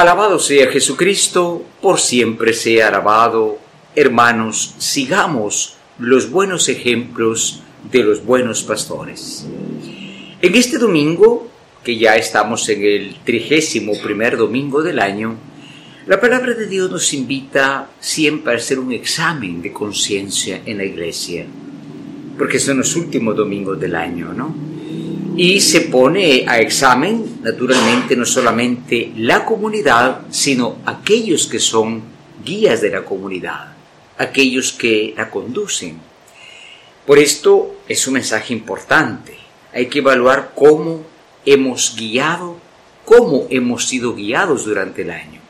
Alabado sea Jesucristo, por siempre sea alabado. Hermanos, sigamos los buenos ejemplos de los buenos pastores. En este domingo, que ya estamos en el trigésimo primer domingo del año, la palabra de Dios nos invita siempre a hacer un examen de conciencia en la iglesia, porque son los últimos domingos del año, ¿no? Y se pone a examen, naturalmente, no solamente la comunidad, sino aquellos que son guías de la comunidad, aquellos que la conducen. Por esto es un mensaje importante. Hay que evaluar cómo hemos guiado, cómo hemos sido guiados durante el año.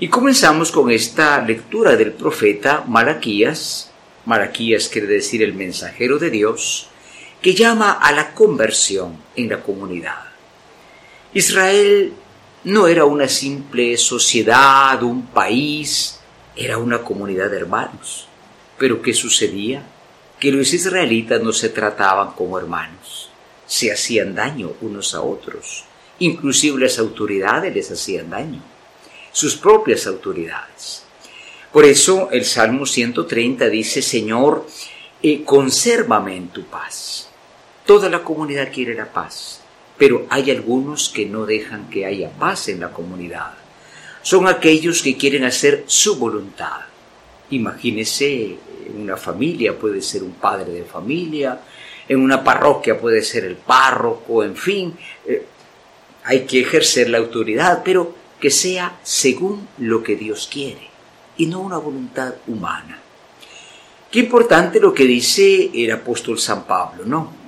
Y comenzamos con esta lectura del profeta Malaquías. Malaquías quiere decir el mensajero de Dios que llama a la conversión en la comunidad. Israel no era una simple sociedad, un país, era una comunidad de hermanos. Pero ¿qué sucedía? Que los israelitas no se trataban como hermanos, se hacían daño unos a otros, inclusive las autoridades les hacían daño, sus propias autoridades. Por eso el Salmo 130 dice, Señor, eh, consérvame en tu paz. Toda la comunidad quiere la paz, pero hay algunos que no dejan que haya paz en la comunidad. Son aquellos que quieren hacer su voluntad. Imagínese, en una familia puede ser un padre de familia, en una parroquia puede ser el párroco, en fin, eh, hay que ejercer la autoridad, pero que sea según lo que Dios quiere y no una voluntad humana. Qué importante lo que dice el apóstol San Pablo, ¿no?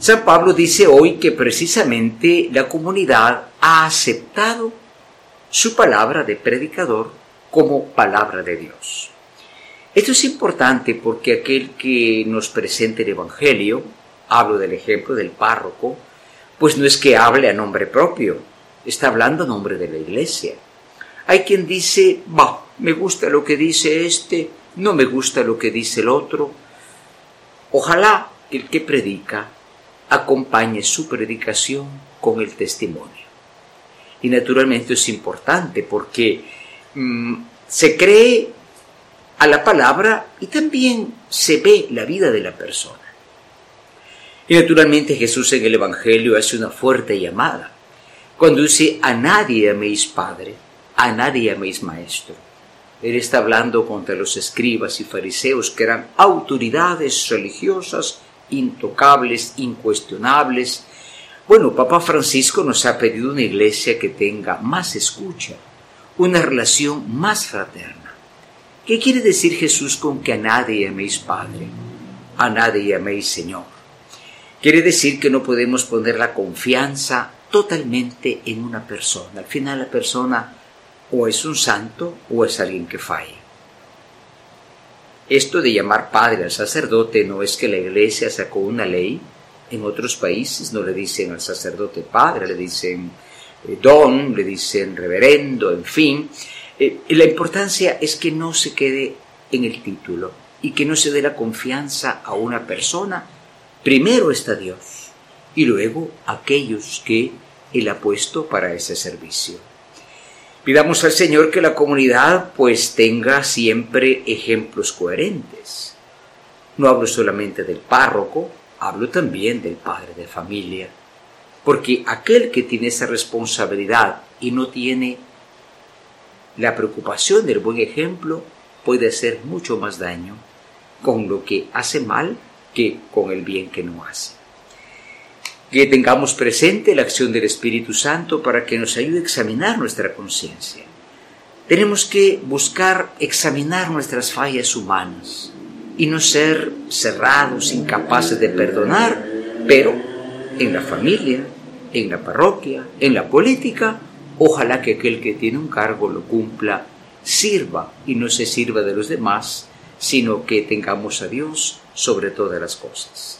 San Pablo dice hoy que precisamente la comunidad ha aceptado su palabra de predicador como palabra de Dios. Esto es importante porque aquel que nos presente el Evangelio, hablo del ejemplo del párroco, pues no es que hable a nombre propio, está hablando a nombre de la iglesia. Hay quien dice, bah, me gusta lo que dice este, no me gusta lo que dice el otro. Ojalá el que predica acompañe su predicación con el testimonio. Y naturalmente es importante porque mm, se cree a la palabra y también se ve la vida de la persona. Y naturalmente Jesús en el Evangelio hace una fuerte llamada. Cuando dice, a nadie améis Padre, a nadie améis Maestro. Él está hablando contra los escribas y fariseos que eran autoridades religiosas intocables, incuestionables. Bueno, Papa Francisco nos ha pedido una iglesia que tenga más escucha, una relación más fraterna. ¿Qué quiere decir Jesús con que a nadie améis Padre, a nadie améis Señor? Quiere decir que no podemos poner la confianza totalmente en una persona. Al final la persona o es un santo o es alguien que falla. Esto de llamar padre al sacerdote no es que la iglesia sacó una ley. En otros países no le dicen al sacerdote padre, le dicen eh, don, le dicen reverendo, en fin. Eh, la importancia es que no se quede en el título y que no se dé la confianza a una persona. Primero está Dios y luego aquellos que Él ha puesto para ese servicio. Pidamos al Señor que la comunidad pues tenga siempre ejemplos coherentes. No hablo solamente del párroco, hablo también del padre de familia, porque aquel que tiene esa responsabilidad y no tiene la preocupación del buen ejemplo puede hacer mucho más daño con lo que hace mal que con el bien que no hace que tengamos presente la acción del Espíritu Santo para que nos ayude a examinar nuestra conciencia. Tenemos que buscar examinar nuestras fallas humanas y no ser cerrados, incapaces de perdonar, pero en la familia, en la parroquia, en la política, ojalá que aquel que tiene un cargo lo cumpla, sirva y no se sirva de los demás, sino que tengamos a Dios sobre todas las cosas.